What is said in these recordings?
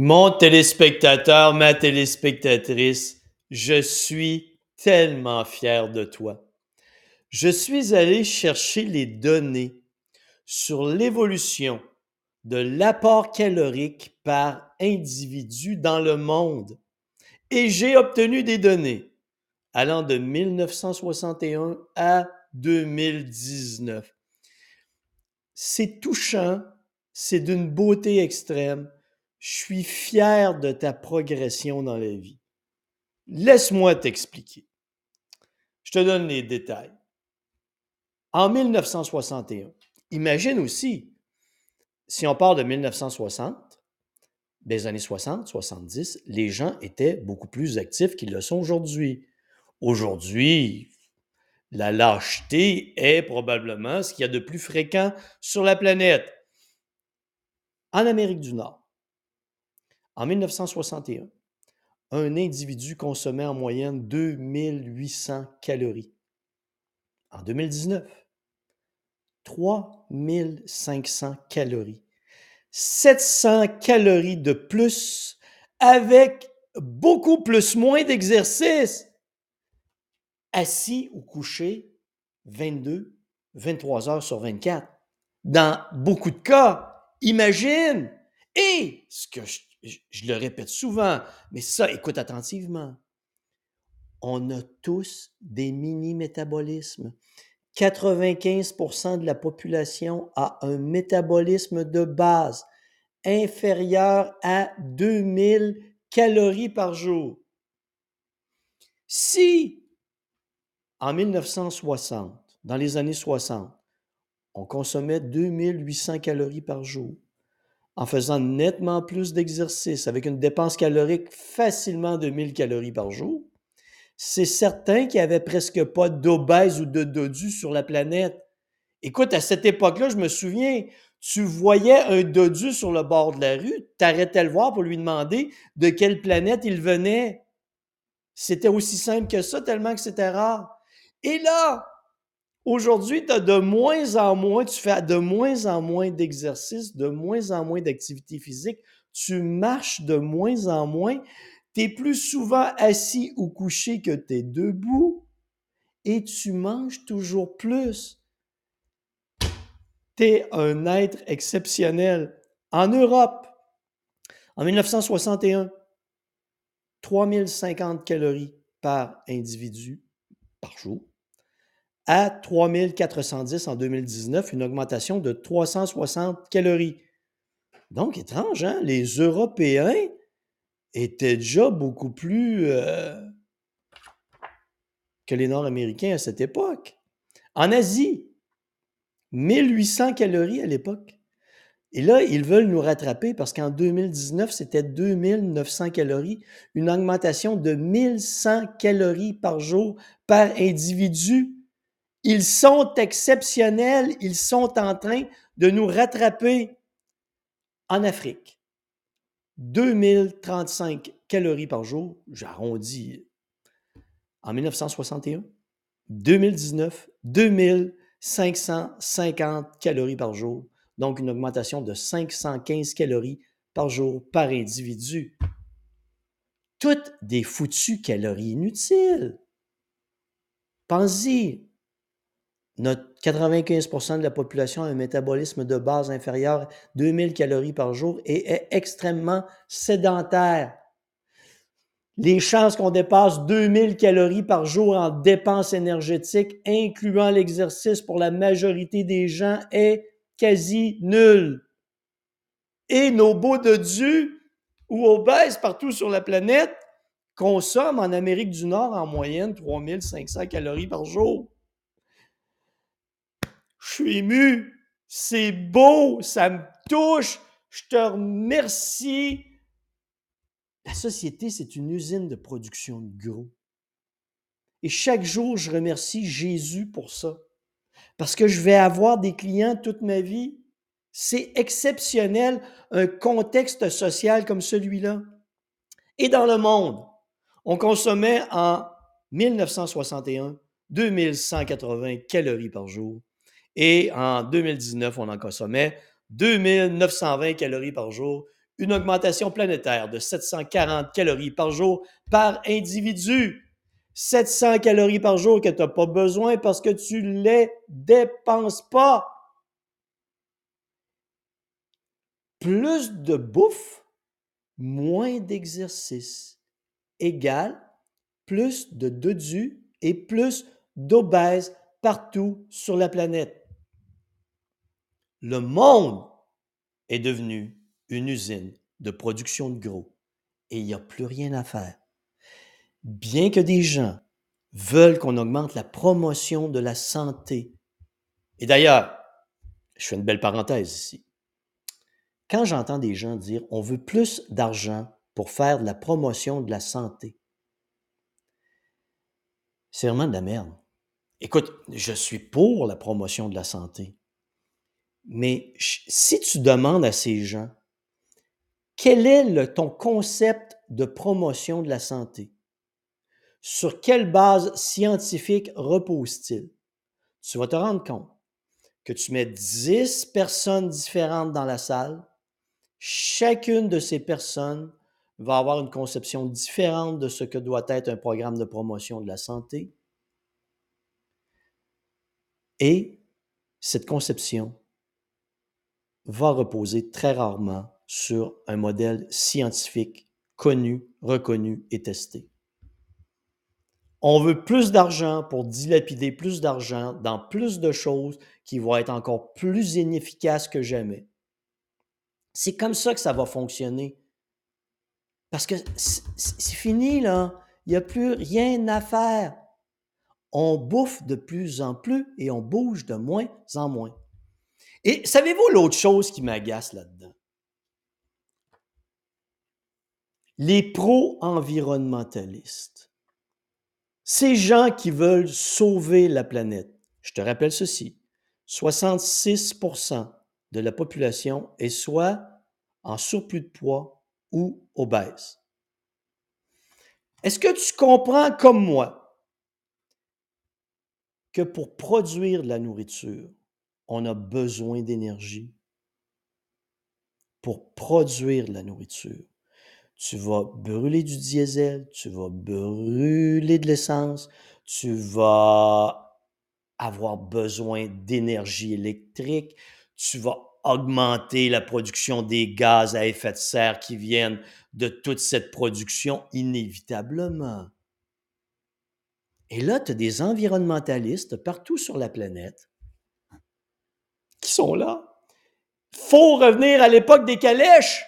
Mon téléspectateur, ma téléspectatrice, je suis tellement fier de toi. Je suis allé chercher les données sur l'évolution de l'apport calorique par individu dans le monde et j'ai obtenu des données allant de 1961 à 2019. C'est touchant, c'est d'une beauté extrême. Je suis fier de ta progression dans la vie. Laisse-moi t'expliquer. Je te donne les détails. En 1961, imagine aussi, si on part de 1960, des années 60, 70, les gens étaient beaucoup plus actifs qu'ils le sont aujourd'hui. Aujourd'hui, la lâcheté est probablement ce qu'il y a de plus fréquent sur la planète. En Amérique du Nord, en 1961, un individu consommait en moyenne 2800 calories. En 2019, 3500 calories. 700 calories de plus avec beaucoup plus moins d'exercice. Assis ou couché 22, 23 heures sur 24. Dans beaucoup de cas, imagine. Et ce que je je, le répète souvent, mais ça, écoute attentivement. On a tous des mini-métabolismes. 95% de la population a un métabolisme de base inférieur à 2000 calories par jour. Si, en 1960, dans les années 60, on consommait 2800 calories par jour, en faisant nettement plus d'exercice, avec une dépense calorique facilement de 1000 calories par jour, c'est certain qu'il n'y avait presque pas d'obèses ou de dodus sur la planète. Écoute, à cette époque-là, je me souviens, tu voyais un dodu sur le bord de la rue, tu arrêtais le voir pour lui demander de quelle planète il venait. C'était aussi simple que ça, tellement que c'était rare. Et là, Aujourd'hui, tu as de moins en moins, tu fais de moins en moins d'exercices, de moins en moins d'activité physique, tu marches de moins en moins, tu es plus souvent assis ou couché que tu es debout et tu manges toujours plus. Tu es un être exceptionnel. En Europe, en 1961, 3050 calories par individu par jour à 3410 en 2019, une augmentation de 360 calories. Donc, étrange, hein? Les Européens étaient déjà beaucoup plus euh, que les Nord-Américains à cette époque. En Asie, 1800 calories à l'époque. Et là, ils veulent nous rattraper parce qu'en 2019, c'était 2900 calories, une augmentation de 1100 calories par jour par individu. Ils sont exceptionnels, ils sont en train de nous rattraper en Afrique. 2035 calories par jour, j'arrondis, en 1961. 2019, 2550 calories par jour, donc une augmentation de 515 calories par jour par individu. Toutes des foutues calories inutiles. Pensez, notre 95% de la population a un métabolisme de base inférieur à 2000 calories par jour et est extrêmement sédentaire. Les chances qu'on dépasse 2000 calories par jour en dépenses énergétiques, incluant l'exercice pour la majorité des gens, est quasi nulle. Et nos beaux Dieu ou obèses partout sur la planète consomment en Amérique du Nord en moyenne 3500 calories par jour. Je suis ému. C'est beau. Ça me touche. Je te remercie. La société, c'est une usine de production de gros. Et chaque jour, je remercie Jésus pour ça. Parce que je vais avoir des clients toute ma vie. C'est exceptionnel, un contexte social comme celui-là. Et dans le monde, on consommait en 1961 2180 calories par jour. Et en 2019, on en consommait 2920 calories par jour, une augmentation planétaire de 740 calories par jour par individu. 700 calories par jour que tu n'as pas besoin parce que tu ne les dépenses pas. Plus de bouffe, moins d'exercice égale plus de dodus et plus d'obèses partout sur la planète. Le monde est devenu une usine de production de gros et il n'y a plus rien à faire. Bien que des gens veulent qu'on augmente la promotion de la santé, et d'ailleurs, je fais une belle parenthèse ici. Quand j'entends des gens dire on veut plus d'argent pour faire de la promotion de la santé, c'est vraiment de la merde. Écoute, je suis pour la promotion de la santé, mais si tu demandes à ces gens quel est ton concept de promotion de la santé? Sur quelle base scientifique repose-t-il? Tu vas te rendre compte que tu mets 10 personnes différentes dans la salle. Chacune de ces personnes va avoir une conception différente de ce que doit être un programme de promotion de la santé. Et cette conception va reposer très rarement sur un modèle scientifique connu, reconnu et testé. On veut plus d'argent pour dilapider plus d'argent dans plus de choses qui vont être encore plus inefficaces que jamais. C'est comme ça que ça va fonctionner. Parce que c'est fini, là. Il n'y a plus rien à faire. On bouffe de plus en plus et on bouge de moins en moins. Et savez-vous l'autre chose qui m'agace là-dedans? les pro-environnementalistes, ces gens qui veulent sauver la planète, je te rappelle ceci, 66% de la population est soit en surplus de poids ou obèse. Est-ce que tu comprends comme moi que pour produire de la nourriture, on a besoin d'énergie? Pour produire de la nourriture, tu vas brûler du diesel, tu vas brûler de l'essence, tu vas avoir besoin d'énergie électrique, tu vas augmenter la production des gaz à effet de serre qui viennent de toute cette production inévitablement. Et là, tu as des environnementalistes partout sur la planète sont là. Faut revenir à l'époque des calèches.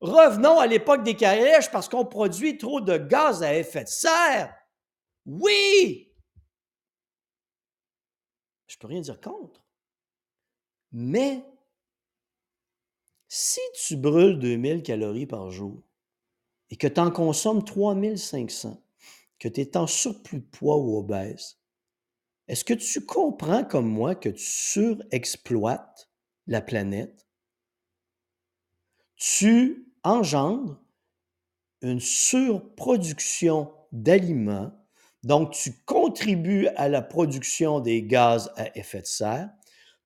Revenons à l'époque des calèches parce qu'on produit trop de gaz à effet de serre. Oui! Je peux rien dire contre. Mais si tu brûles 2000 calories par jour et que tu en consommes 3500, que tu es en surplus de poids ou obèse, est-ce que tu comprends comme moi que tu surexploites la planète? Tu engendre une surproduction d'aliments, donc tu contribues à la production des gaz à effet de serre,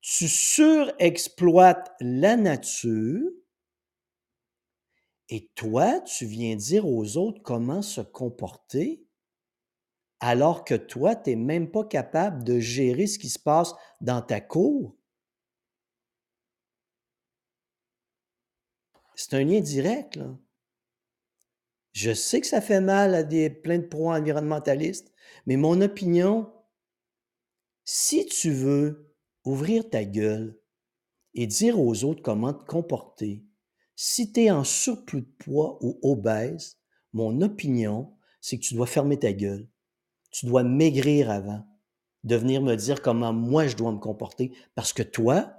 tu surexploites la nature, et toi, tu viens dire aux autres comment se comporter, alors que toi, tu n'es même pas capable de gérer ce qui se passe dans ta cour? C'est un lien direct. Je sais que ça fait mal à des plein de pro-environnementalistes, mais mon opinion, si tu veux ouvrir ta gueule et dire aux autres comment te comporter, si tu es en surplus de poids ou obèse, mon opinion, c'est que tu dois fermer ta gueule. Tu dois maigrir avant de venir me dire comment moi je dois me comporter parce que toi,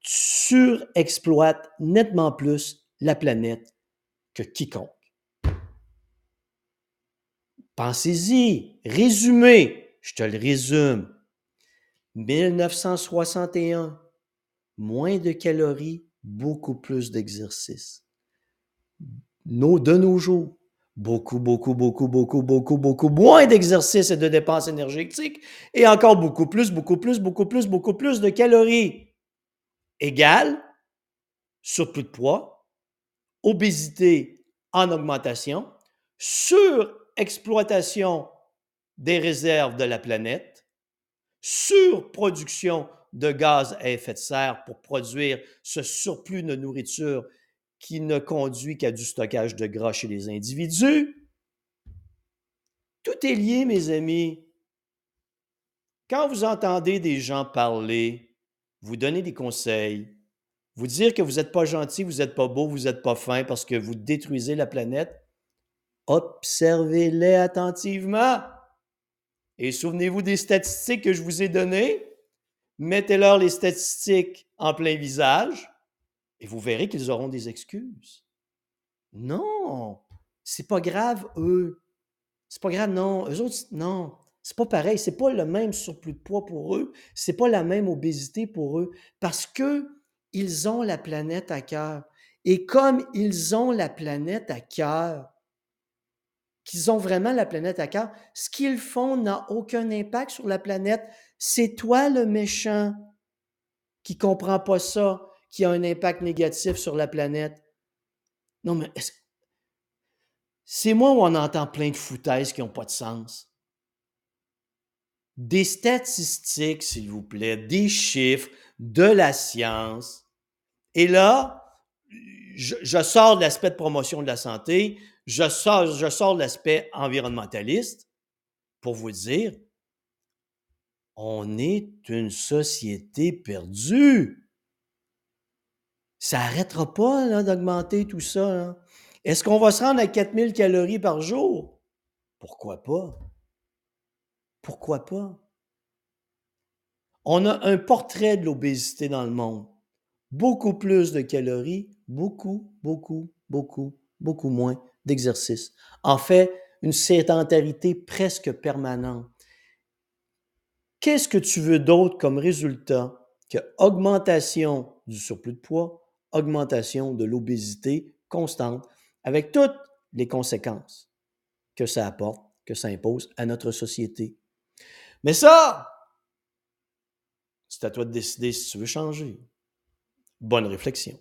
tu surexploites nettement plus la planète que quiconque. Pensez-y, résumé, je te le résume. 1961, moins de calories, beaucoup plus d'exercice. De nos jours, beaucoup, beaucoup, beaucoup, beaucoup, beaucoup, beaucoup moins d'exercice et de dépenses énergétiques et encore beaucoup plus, beaucoup plus, beaucoup plus, beaucoup plus de calories. Égal, surplus de poids, obésité en augmentation, surexploitation des réserves de la planète, surproduction de gaz à effet de serre pour produire ce surplus de nourriture qui ne conduit qu'à du stockage de gras chez les individus. Tout est lié, mes amis. Quand vous entendez des gens parler, vous donner des conseils, vous dire que vous n'êtes pas gentil, vous n'êtes pas beau, vous n'êtes pas fin parce que vous détruisez la planète, observez-les attentivement. Et souvenez-vous des statistiques que je vous ai données. Mettez-leur les statistiques en plein visage et vous verrez qu'ils auront des excuses. Non, c'est pas grave, eux. C'est pas grave, non. Eux autres, non. C'est pas pareil. C'est pas le même surplus de poids pour eux. C'est pas la même obésité pour eux. Parce que ils ont la planète à cœur. Et comme ils ont la planète à cœur, qu'ils ont vraiment la planète à cœur, ce qu'ils font n'a aucun impact sur la planète. C'est toi le méchant qui comprend pas ça, qui a un impact négatif sur la planète. Non, mais c'est moi où on entend plein de foutaises qui n'ont pas de sens? Des statistiques, s'il vous plaît, des chiffres, de la science. Et là, je, sors de l'aspect de promotion de la santé, je sors, je sors de l'aspect environnementaliste pour vous dire, on est une société perdue. Ça n'arrêtera pas d'augmenter tout ça. Est-ce qu'on va se rendre à 4000 calories par jour? Pourquoi pas? Pourquoi pas? On a un portrait de l'obésité dans le monde beaucoup plus de calories, beaucoup, beaucoup, beaucoup, beaucoup moins d'exercice. En fait, une sédentarité presque permanente. Qu'est-ce que tu veux d'autre comme résultat que augmentation du surplus de poids, augmentation de l'obésité constante, avec toutes les conséquences que ça apporte, que ça impose à notre société. Mais ça, c'est à toi de décider si tu veux changer. Bonne réflexion.